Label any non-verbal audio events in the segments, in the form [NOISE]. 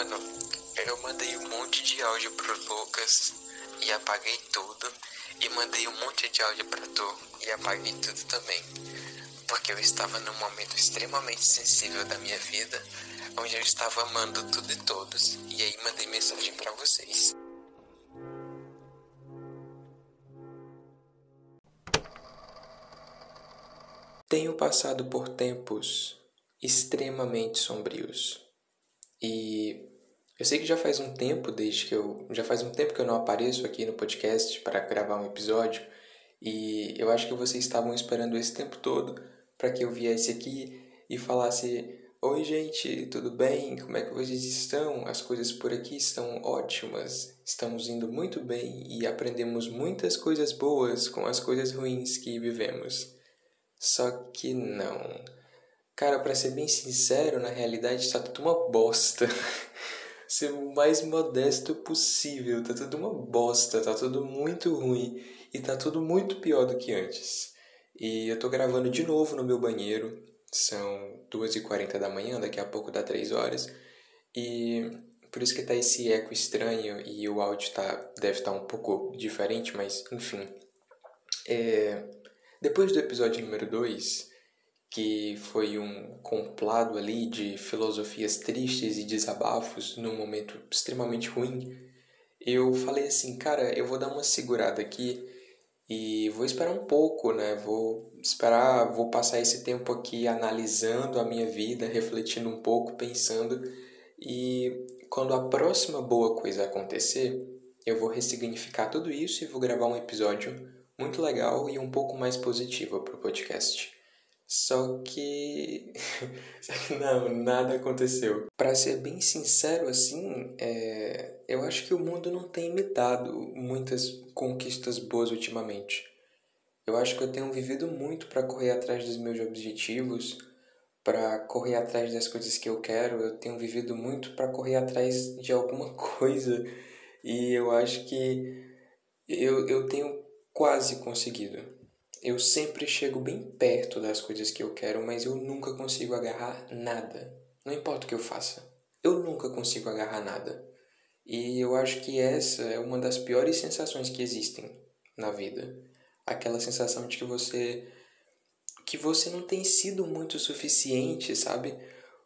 Mano, eu mandei um monte de áudio pro Lucas e apaguei tudo. E mandei um monte de áudio pra tu e apaguei tudo também. Porque eu estava num momento extremamente sensível da minha vida, onde eu estava amando tudo e todos. E aí mandei mensagem para vocês. Tenho passado por tempos extremamente sombrios. E eu sei que já faz um tempo desde que eu já faz um tempo que eu não apareço aqui no podcast para gravar um episódio e eu acho que vocês estavam esperando esse tempo todo para que eu viesse aqui e falasse: "Oi, gente, tudo bem? Como é que vocês estão? As coisas por aqui estão ótimas. Estamos indo muito bem e aprendemos muitas coisas boas com as coisas ruins que vivemos." Só que não. Cara, para ser bem sincero, na realidade está tudo uma bosta. [LAUGHS] ser o mais modesto possível. Tá tudo uma bosta, tá tudo muito ruim e tá tudo muito pior do que antes. E eu tô gravando de novo no meu banheiro. São 2h40 da manhã, daqui a pouco dá 3 horas. E por isso que tá esse eco estranho e o áudio tá, deve estar tá um pouco diferente, mas enfim. É, depois do episódio número 2, que foi um complado ali de filosofias tristes e desabafos num momento extremamente ruim, eu falei assim, cara, eu vou dar uma segurada aqui e vou esperar um pouco, né? Vou esperar, vou passar esse tempo aqui analisando a minha vida, refletindo um pouco, pensando e quando a próxima boa coisa acontecer, eu vou ressignificar tudo isso e vou gravar um episódio muito legal e um pouco mais positiva para o podcast. Só que... [LAUGHS] Só que não, nada aconteceu. Para ser bem sincero assim, é... eu acho que o mundo não tem imitado muitas conquistas boas ultimamente. Eu acho que eu tenho vivido muito para correr atrás dos meus objetivos, para correr atrás das coisas que eu quero. Eu tenho vivido muito para correr atrás de alguma [LAUGHS] coisa e eu acho que eu, eu tenho quase conseguido. Eu sempre chego bem perto das coisas que eu quero, mas eu nunca consigo agarrar nada. Não importa o que eu faça. Eu nunca consigo agarrar nada. E eu acho que essa é uma das piores sensações que existem na vida. Aquela sensação de que você que você não tem sido muito suficiente, sabe?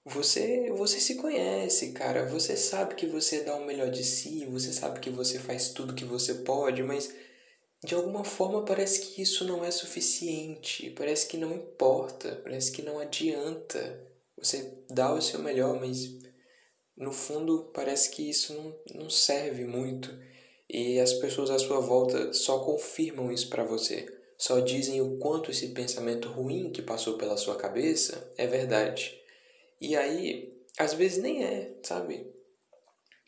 Você você se conhece, cara. Você sabe que você dá o melhor de si, você sabe que você faz tudo que você pode, mas de alguma forma parece que isso não é suficiente, parece que não importa, parece que não adianta. Você dá o seu melhor, mas no fundo parece que isso não, não serve muito. E as pessoas à sua volta só confirmam isso para você, só dizem o quanto esse pensamento ruim que passou pela sua cabeça é verdade. E aí, às vezes nem é, sabe?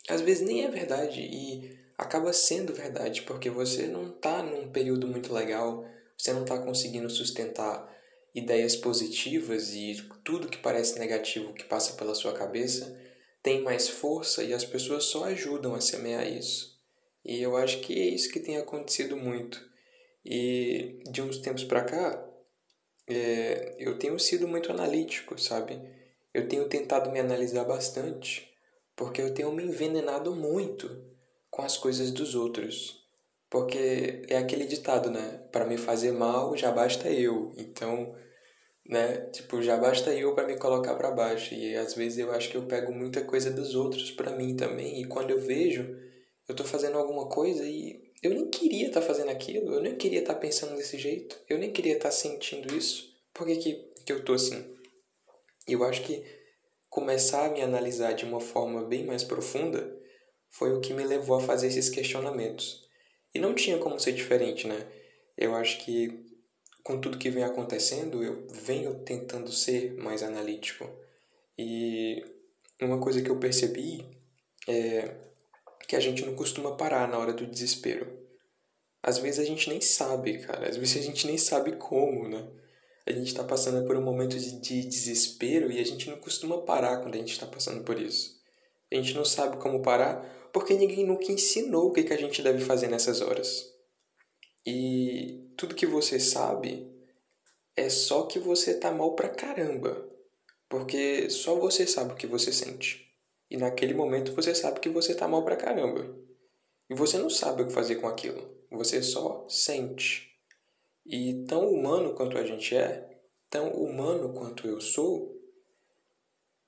Às vezes nem é verdade. E acaba sendo verdade, porque você não está num período muito legal, você não está conseguindo sustentar ideias positivas e tudo que parece negativo que passa pela sua cabeça tem mais força e as pessoas só ajudam a semear isso. E eu acho que é isso que tem acontecido muito. E de uns tempos para cá, é, eu tenho sido muito analítico, sabe? Eu tenho tentado me analisar bastante, porque eu tenho me envenenado muito com as coisas dos outros. Porque é aquele ditado, né? Para me fazer mal, já basta eu. Então, né? Tipo, já basta eu para me colocar para baixo. E às vezes eu acho que eu pego muita coisa dos outros para mim também. E quando eu vejo, eu tô fazendo alguma coisa e eu nem queria estar tá fazendo aquilo. Eu nem queria estar tá pensando desse jeito. Eu nem queria estar tá sentindo isso. Por que, que, que eu tô assim? Eu acho que começar a me analisar de uma forma bem mais profunda foi o que me levou a fazer esses questionamentos. E não tinha como ser diferente, né? Eu acho que com tudo que vem acontecendo, eu venho tentando ser mais analítico. E uma coisa que eu percebi é que a gente não costuma parar na hora do desespero. Às vezes a gente nem sabe, cara. Às vezes a gente nem sabe como, né? A gente está passando por um momento de, de desespero e a gente não costuma parar quando a gente está passando por isso. A gente não sabe como parar porque ninguém nunca ensinou o que, que a gente deve fazer nessas horas. E tudo que você sabe é só que você tá mal pra caramba. Porque só você sabe o que você sente. E naquele momento você sabe que você tá mal pra caramba. E você não sabe o que fazer com aquilo. Você só sente. E tão humano quanto a gente é, tão humano quanto eu sou,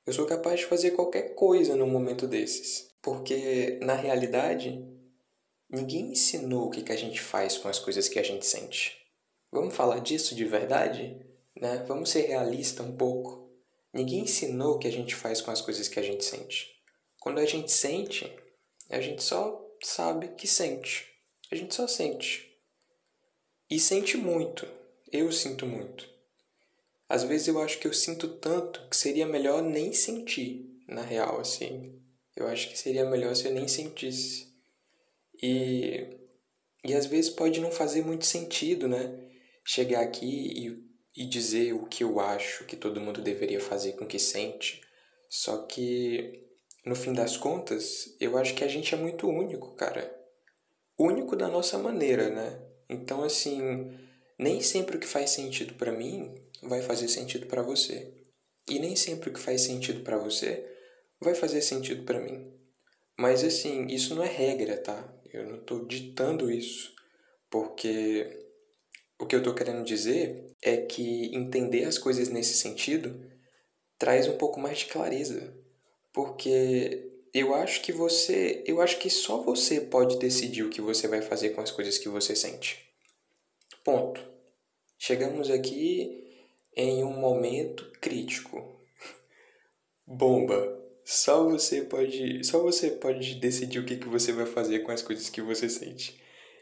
eu sou capaz de fazer qualquer coisa num momento desses. Porque, na realidade, ninguém ensinou o que, que a gente faz com as coisas que a gente sente. Vamos falar disso de verdade? Né? Vamos ser realistas um pouco. Ninguém ensinou o que a gente faz com as coisas que a gente sente. Quando a gente sente, a gente só sabe que sente. A gente só sente. E sente muito. Eu sinto muito. Às vezes eu acho que eu sinto tanto que seria melhor nem sentir, na real, assim. Eu acho que seria melhor se eu nem sentisse. E, e às vezes pode não fazer muito sentido, né? Chegar aqui e, e dizer o que eu acho que todo mundo deveria fazer com o que sente. Só que, no fim das contas, eu acho que a gente é muito único, cara. Único da nossa maneira, né? Então, assim, nem sempre o que faz sentido para mim vai fazer sentido para você. E nem sempre o que faz sentido para você vai fazer sentido para mim. Mas assim, isso não é regra, tá? Eu não estou ditando isso, porque o que eu estou querendo dizer é que entender as coisas nesse sentido traz um pouco mais de clareza, porque eu acho que você, eu acho que só você pode decidir o que você vai fazer com as coisas que você sente. Ponto. Chegamos aqui em um momento crítico. [LAUGHS] Bomba. Só você pode, só você pode decidir o que, que você vai fazer com as coisas que você sente.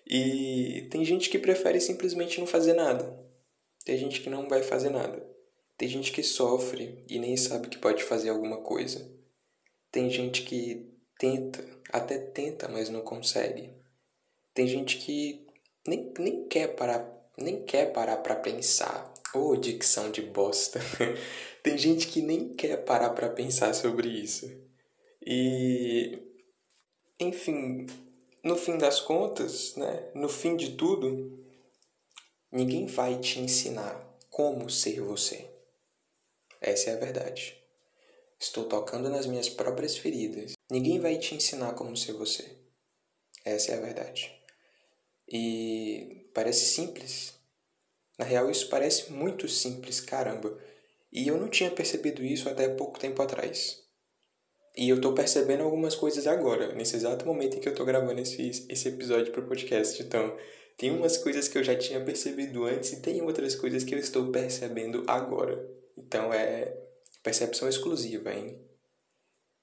E tem gente que prefere simplesmente não fazer nada. Tem gente que não vai fazer nada. Tem gente que sofre e nem sabe que pode fazer alguma coisa. Tem gente que tenta, até tenta, mas não consegue. Tem gente que nem, nem quer parar, nem quer parar para pensar Ô, oh, dicção de bosta. [LAUGHS] Tem gente que nem quer parar para pensar sobre isso. E enfim, no fim das contas, né, no fim de tudo, ninguém vai te ensinar como ser você. Essa é a verdade. Estou tocando nas minhas próprias feridas. Ninguém vai te ensinar como ser você. Essa é a verdade. E parece simples, na real, isso parece muito simples, caramba. E eu não tinha percebido isso até pouco tempo atrás. E eu tô percebendo algumas coisas agora, nesse exato momento em que eu tô gravando esse, esse episódio pro podcast. Então, tem umas coisas que eu já tinha percebido antes e tem outras coisas que eu estou percebendo agora. Então, é percepção exclusiva, hein?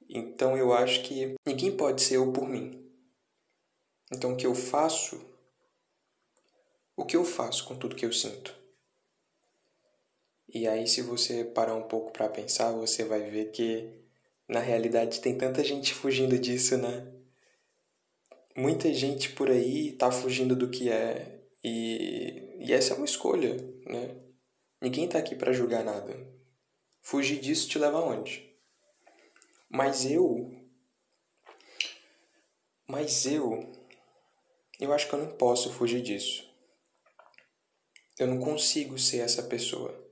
Então, eu acho que ninguém pode ser eu por mim. Então, o que eu faço o que eu faço com tudo que eu sinto? E aí, se você parar um pouco para pensar, você vai ver que na realidade tem tanta gente fugindo disso, né? Muita gente por aí tá fugindo do que é. E, e essa é uma escolha, né? Ninguém tá aqui para julgar nada. Fugir disso te leva aonde? Mas eu. Mas eu. Eu acho que eu não posso fugir disso. Eu não consigo ser essa pessoa.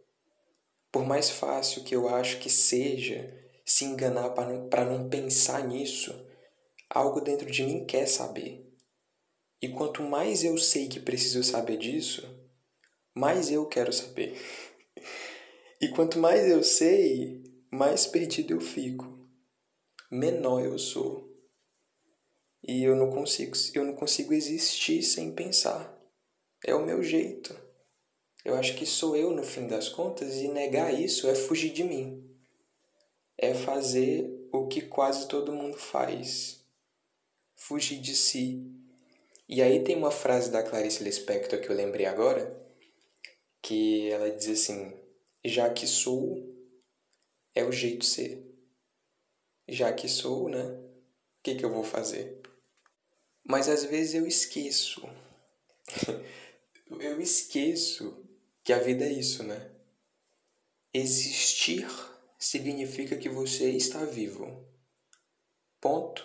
Por mais fácil que eu acho que seja se enganar para não, não pensar nisso, algo dentro de mim quer saber. E quanto mais eu sei que preciso saber disso, mais eu quero saber. [LAUGHS] E quanto mais eu sei, mais perdido eu fico. Menor eu sou. E eu não consigo, eu não consigo existir sem pensar. É o meu jeito. Eu acho que sou eu no fim das contas e negar isso é fugir de mim. É fazer o que quase todo mundo faz. Fugir de si. E aí tem uma frase da Clarice Lispector que eu lembrei agora, que ela diz assim: "Já que sou, é o jeito ser. Já que sou, né? O que que eu vou fazer?" Mas às vezes eu esqueço. [LAUGHS] eu esqueço que a vida é isso, né? Existir significa que você está vivo. Ponto.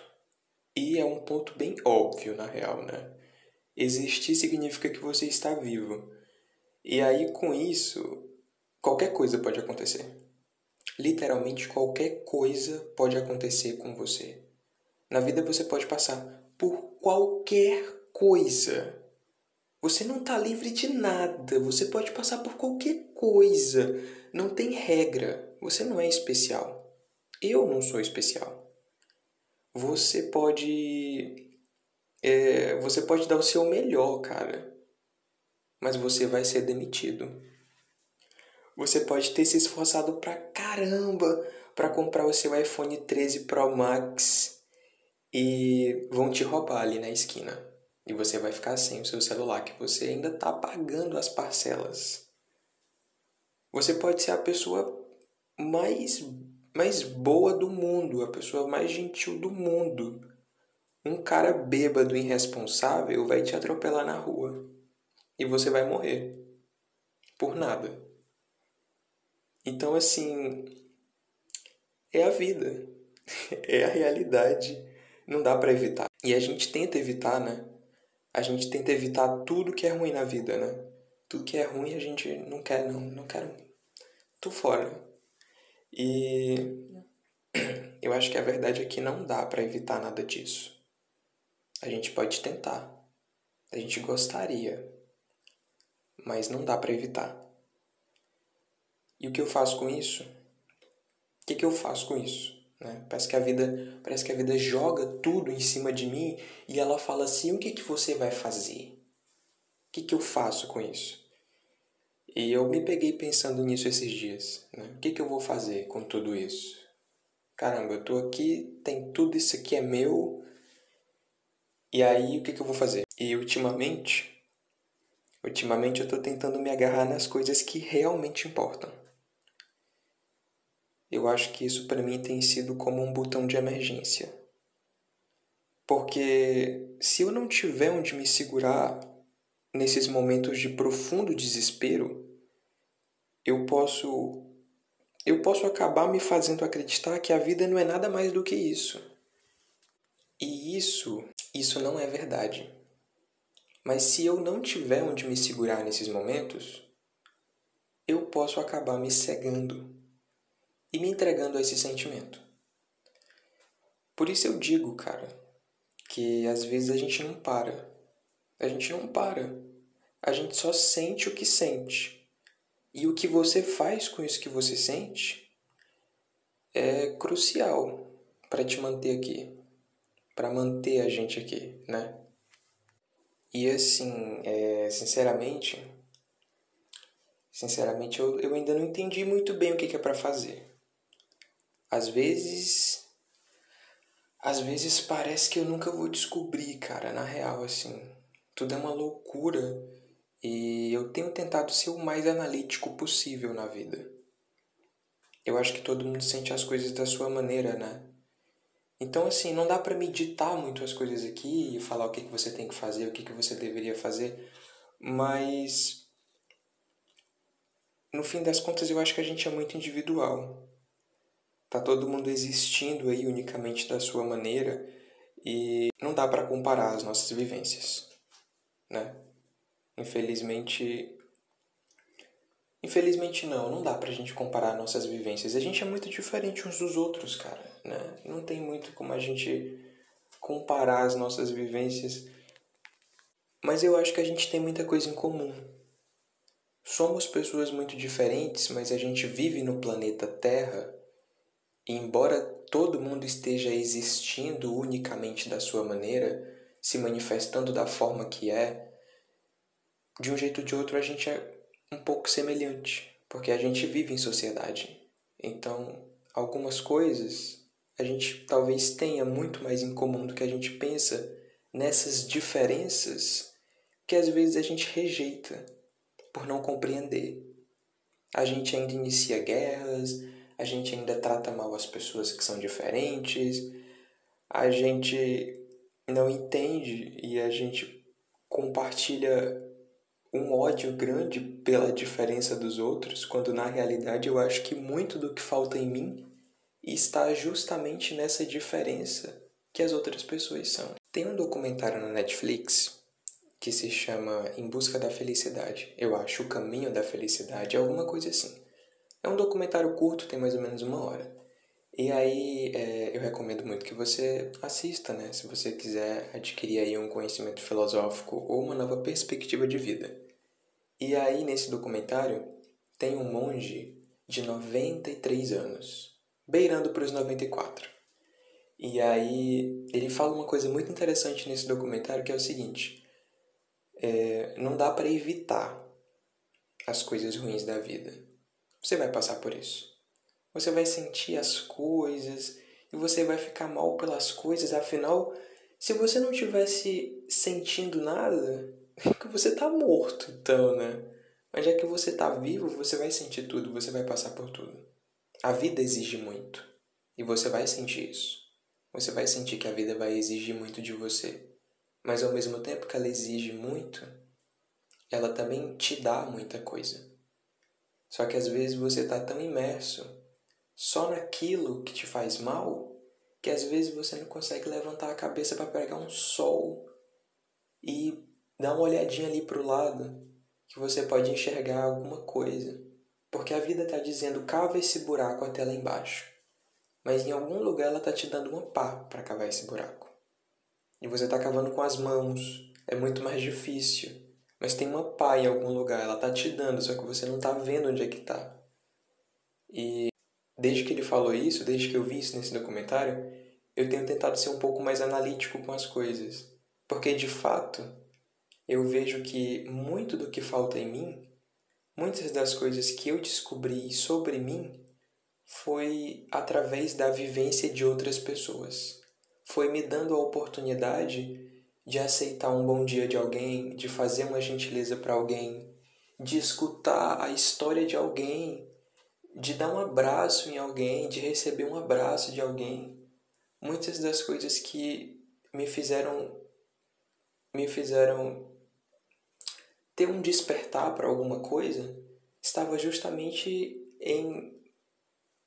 E é um ponto bem óbvio, na real, né? Existir significa que você está vivo. E aí, com isso, qualquer coisa pode acontecer. literalmente qualquer coisa pode acontecer com você. Na vida você pode passar por qualquer coisa. Você não está livre de nada. Você pode passar por qualquer coisa. Não tem regra. Você não é especial. Eu não sou especial. Você pode. É, você pode dar o seu melhor, cara. Mas você vai ser demitido. Você pode ter se esforçado pra caramba para comprar o seu iPhone 13 Pro Max e vão te roubar ali na esquina. E você vai ficar sem o seu celular que você ainda está pagando as parcelas. Você pode ser a pessoa mais, mais boa do mundo, a pessoa mais gentil do mundo. Um cara bêbado irresponsável vai te atropelar na rua. E você vai morrer. Por nada. Então, assim, é a vida. [LAUGHS] É a realidade. Não dá para evitar. E a gente tenta evitar, né? A gente tenta evitar tudo que é ruim na vida, né? Tudo que é ruim a gente não quer, não. Não quero. Tô fora. E [CLEARS THROAT] eu acho que a verdade é que não dá para evitar nada disso. A gente pode tentar. A gente gostaria. Mas não dá para evitar. E o que eu faço com isso? O que, que eu faço com isso? Né? Parece que a vida, parece que a vida joga tudo em cima de mim e ela fala assim: o que que você vai fazer? O que que eu faço com isso? E eu me peguei pensando nisso esses dias. Né? O que que eu vou fazer com tudo isso? Caramba, eu tô aqui, tem tudo isso aqui é meu. E aí o que que eu vou fazer? E ultimamente, ultimamente eu tô tentando me agarrar nas coisas que realmente importam. Eu acho que isso para mim tem sido como um botão de emergência. Porque se eu não tiver onde me segurar nesses momentos de profundo desespero, eu posso eu posso acabar me fazendo acreditar que a vida não é nada mais do que isso. E isso, isso não é verdade. Mas se eu não tiver onde me segurar nesses momentos, eu posso acabar me cegando e me entregando a esse sentimento. Por isso eu digo, cara, que às vezes a gente não para. A gente não para. A gente só sente o que sente. E o que você faz com isso que você sente é crucial para te manter aqui, para manter a gente aqui, né? E assim, é, sinceramente, sinceramente eu, eu ainda não entendi muito bem o que, que é para fazer. Às vezes. Às vezes parece que eu nunca vou descobrir, cara, na real, assim. Tudo é uma loucura e eu tenho tentado ser o mais analítico possível na vida. Eu acho que todo mundo sente as coisas da sua maneira, né? Então, assim, não dá para meditar muito as coisas aqui e falar o que, que você tem que fazer, o que, que você deveria fazer, mas. No fim das contas, eu acho que a gente é muito individual. Tá todo mundo existindo aí unicamente da sua maneira e não dá para comparar as nossas vivências, né? Infelizmente Infelizmente não, não dá pra gente comparar nossas vivências. A gente é muito diferente uns dos outros, cara, né? Não tem muito como a gente comparar as nossas vivências. Mas eu acho que a gente tem muita coisa em comum. Somos pessoas muito diferentes, mas a gente vive no planeta Terra embora todo mundo esteja existindo unicamente da sua maneira, se manifestando da forma que é, de um jeito ou de outro a gente é um pouco semelhante, porque a gente vive em sociedade. Então, algumas coisas a gente talvez tenha muito mais em comum do que a gente pensa nessas diferenças que às vezes a gente rejeita por não compreender. A gente ainda inicia guerras, a gente ainda trata mal as pessoas que são diferentes, a gente não entende e a gente compartilha um ódio grande pela diferença dos outros, quando na realidade eu acho que muito do que falta em mim está justamente nessa diferença que as outras pessoas são. Tem um documentário na Netflix que se chama Em Busca da Felicidade. Eu acho o caminho da felicidade, alguma coisa assim. É um documentário curto, tem mais ou menos uma hora. E aí é, eu recomendo muito que você assista, né? Se você quiser adquirir aí um conhecimento filosófico ou uma nova perspectiva de vida. E aí nesse documentário tem um monge de 93 anos, beirando para os 94. E aí ele fala uma coisa muito interessante nesse documentário que é o seguinte: é, não dá para evitar as coisas ruins da vida. Você vai passar por isso. Você vai sentir as coisas e você vai ficar mal pelas coisas. Afinal, se você não tivesse sentindo nada, [LAUGHS] que você tá morto, então, né? Mas já que você tá vivo, você vai sentir tudo, você vai passar por tudo. A vida exige muito. E você vai sentir isso. Você vai sentir que a vida vai exigir muito de você. Mas ao mesmo tempo que ela exige muito, ela também te dá muita coisa. Só que às vezes você está tão imerso só naquilo que te faz mal que às vezes você não consegue levantar a cabeça para pegar um sol e dar uma olhadinha ali para o lado que você pode enxergar alguma coisa. Porque a vida está dizendo cava esse buraco até lá embaixo. Mas em algum lugar ela está te dando uma pá para cavar esse buraco. E você está cavando com as mãos. É muito mais difícil mas tem uma pá em algum lugar, ela tá te dando, só que você não tá vendo onde é que tá. E desde que ele falou isso, desde que eu vi isso nesse documentário, eu tenho tentado ser um pouco mais analítico com as coisas. Porque de fato, eu vejo que muito do que falta em mim, muitas das coisas que eu descobri sobre mim, foi através da vivência de outras pessoas. Foi me dando a oportunidade de aceitar um bom dia de alguém, de fazer uma gentileza para alguém, de escutar a história de alguém, de dar um abraço em alguém, de receber um abraço de alguém. Muitas das coisas que me fizeram me fizeram ter um despertar para alguma coisa estava justamente em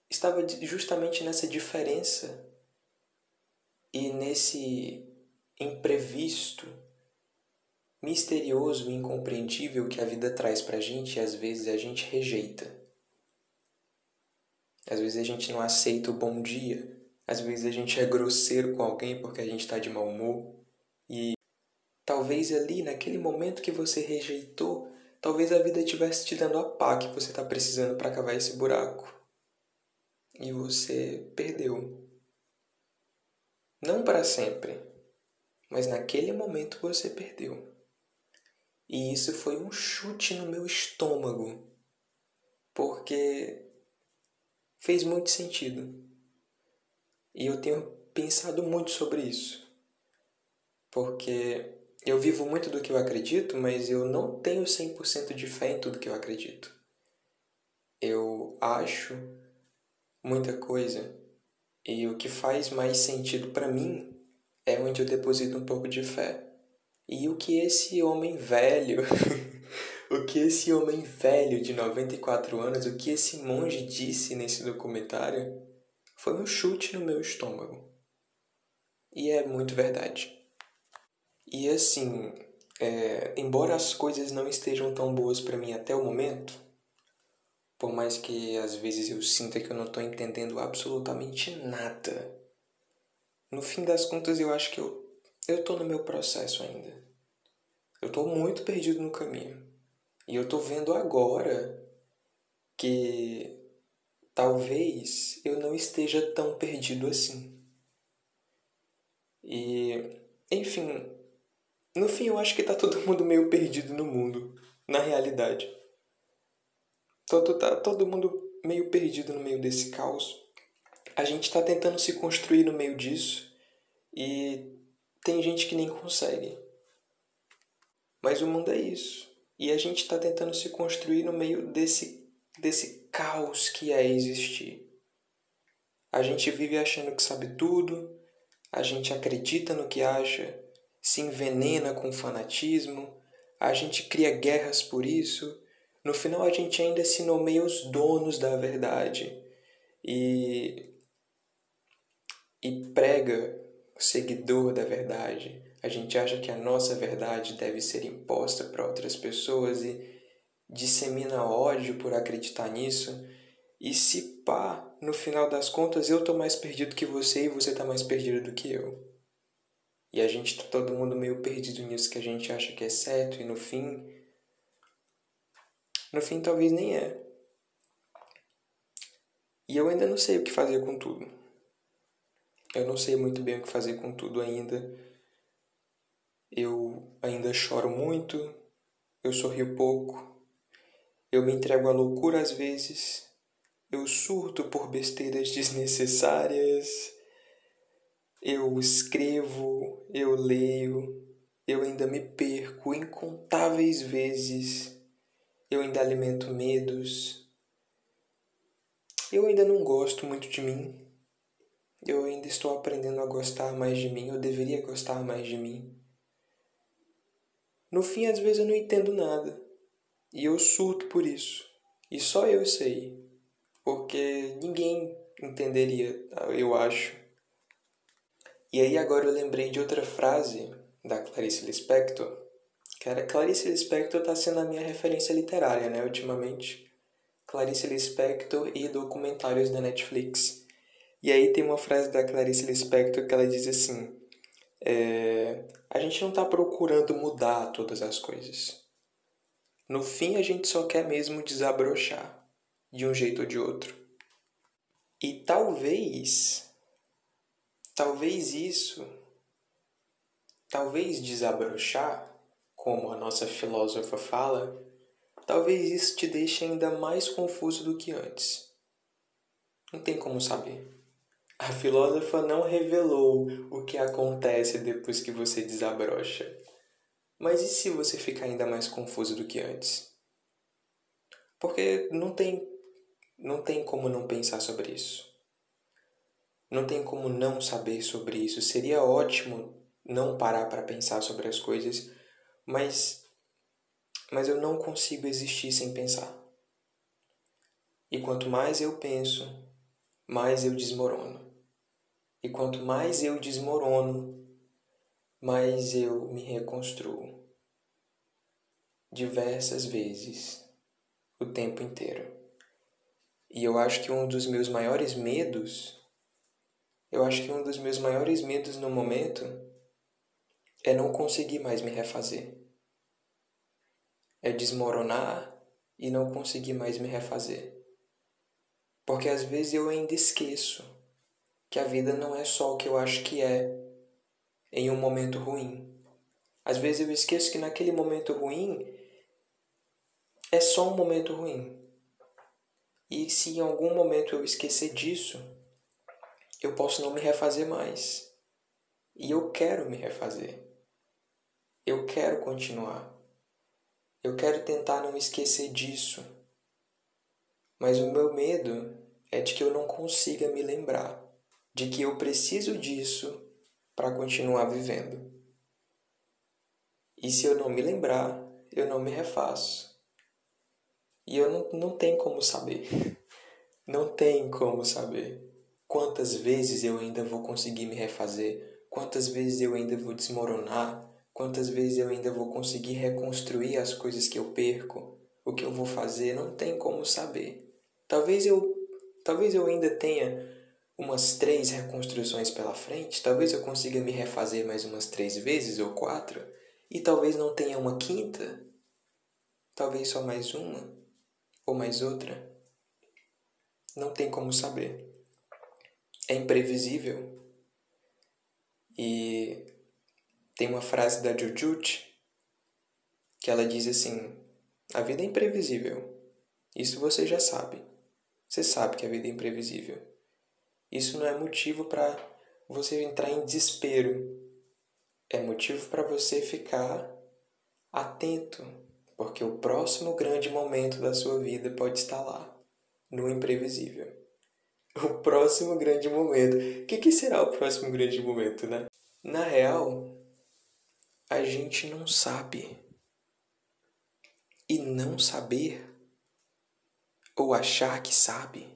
estava justamente nessa diferença e nesse imprevisto, misterioso e incompreendível que a vida traz pra gente e às vezes a gente rejeita. Às vezes a gente não aceita o bom dia, às vezes a gente é grosseiro com alguém porque a gente está de mau humor e talvez ali naquele momento que você rejeitou, talvez a vida estivesse te dando a pá que você está precisando para cavar esse buraco e você perdeu. Não para sempre, mas naquele momento você perdeu. E isso foi um chute no meu estômago, porque fez muito sentido. E eu tenho pensado muito sobre isso, porque eu vivo muito do que eu acredito, mas eu não tenho 100% de fé em tudo que eu acredito. Eu acho muita coisa e o que faz mais sentido para mim é onde eu deposito um pouco de fé. E o que esse homem velho, [LAUGHS] o que esse homem velho de 94 anos, o que esse monge disse nesse documentário, foi um chute no meu estômago. E é muito verdade. E assim, é, embora as coisas não estejam tão boas para mim até o momento, por mais que às vezes eu sinta que eu não estou entendendo absolutamente nada no fim das contas eu acho que eu eu tô no meu processo ainda. Eu tô muito perdido no caminho. E eu tô vendo agora que talvez eu não esteja tão perdido assim. E, enfim, no fim eu acho que tá todo mundo meio perdido no mundo, na realidade. Todo, tá todo mundo meio perdido no meio desse caos a gente está tentando se construir no meio disso e tem gente que nem consegue. Mas o mundo é isso. E a gente está tentando se construir no meio desse, desse caos que é existir. A gente vive achando que sabe tudo, a gente acredita no que acha, se envenena com fanatismo, a gente cria guerras por isso. No final, a gente ainda se nomeia os donos da verdade. E e prega seguidor da verdade. A gente acha que a nossa verdade deve ser imposta para outras pessoas e dissemina ódio por acreditar nisso. E se pá, no final das contas eu tô mais perdido que você e você tá mais perdido do que eu. E a gente tá todo mundo meio perdido nisso que a gente acha que é certo e no fim. No fim talvez nem é. E eu ainda não sei o que fazer com tudo. Eu não sei muito bem o que fazer com tudo ainda. Eu ainda choro muito, eu sorrio pouco, eu me entrego à loucura às vezes, eu surto por besteiras [LAUGHS] desnecessárias, eu escrevo, eu leio, eu ainda me perco incontáveis vezes, eu ainda alimento medos, eu ainda não gosto muito de mim, eu ainda estou aprendendo a gostar mais de mim, eu deveria gostar mais de mim. No fim, às vezes eu não entendo nada, e eu surto por isso, e só eu sei porque ninguém entenderia, eu acho. E aí agora eu lembrei de outra frase da Clarice Lispector, era Clarice Lispector está sendo a minha referência literária, né, ultimamente. Clarice Lispector e documentários da Netflix. E aí tem uma frase da Clarice Lispector que ela diz assim: é, a gente não está procurando mudar todas as coisas. No fim, a gente só quer mesmo desabrochar de um jeito ou de outro. E talvez, talvez isso, talvez desabrochar, como a nossa filósofa fala, talvez isso te deixe ainda mais confuso do que antes. Não tem como saber. A filósofa não revelou o que acontece depois que você desabrocha. Mas e se você ficar ainda mais confuso do que antes? Porque não tem não tem como não pensar sobre isso. Não tem como não saber sobre isso. Seria ótimo não parar para pensar sobre as coisas, mas mas eu não consigo existir sem pensar. E quanto mais eu penso, mais eu desmorono. E quanto mais eu desmorono, mais eu me reconstruo. Diversas vezes, o tempo inteiro. E eu acho que um dos meus maiores medos, eu acho que um dos meus maiores medos no momento é não conseguir mais me refazer. É desmoronar e não conseguir mais me refazer. Porque às vezes eu ainda esqueço que a vida não é só o que eu acho que é em um momento ruim. Às vezes eu esqueço que naquele momento ruim é só um momento ruim. E se em algum momento eu esquecer disso, eu posso não me refazer mais. E eu quero me refazer. Eu quero continuar. Eu quero tentar não esquecer disso. Mas o meu medo é de que eu não consiga me lembrar de que eu preciso disso para continuar vivendo. E se eu não me lembrar, eu não me refaço. E eu não, não tenho como saber. [LAUGHS] Não tem como saber. Quantas vezes eu ainda vou conseguir me refazer? Quantas vezes eu ainda vou desmoronar? Quantas vezes eu ainda vou conseguir reconstruir as coisas que eu perco? O que eu vou fazer? Não tem como saber. Talvez eu, talvez eu ainda tenha umas três reconstruções pela frente. Talvez eu consiga me refazer mais umas três vezes ou quatro. E talvez não tenha uma quinta. Talvez só mais uma ou mais outra? Não tem como saber. É imprevisível. E tem uma frase da Jujut que ela diz assim: A vida é imprevisível. Isso você já sabe. Você sabe que a vida é imprevisível. Isso não é motivo para você entrar em desespero. É motivo para você ficar atento porque o próximo grande momento da sua vida pode estar lá, no imprevisível. O próximo grande momento. O que, que será o próximo grande momento, né? Na real, a gente não sabe. E não saber, ou achar que sabe,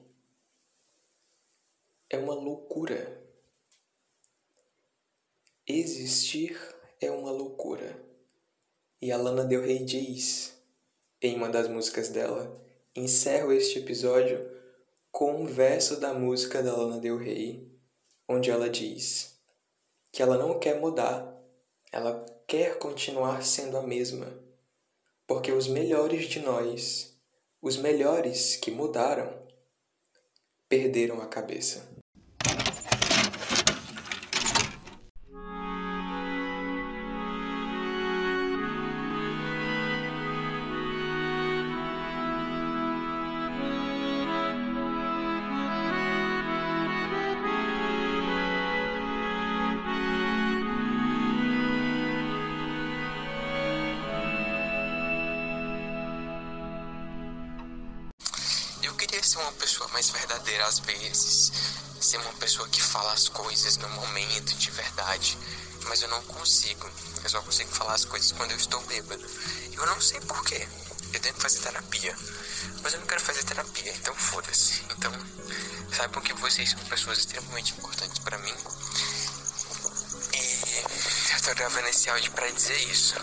é uma loucura. Existir é uma loucura. E a Lana Del Rey diz, em uma das músicas dela, encerro este episódio com um verso da música da Lana Del Rey, onde ela diz que ela não quer mudar, ela quer continuar sendo a mesma, porque os melhores de nós, os melhores que mudaram, perderam a cabeça. Pessoa que fala as coisas no momento de verdade, mas eu não consigo. Eu só consigo falar as coisas quando eu estou bêbado. Eu não sei porquê. Eu tenho que fazer terapia, mas eu não quero fazer terapia, então foda-se. Então, saibam que vocês são pessoas extremamente importantes para mim. E eu tô gravando esse áudio para dizer isso.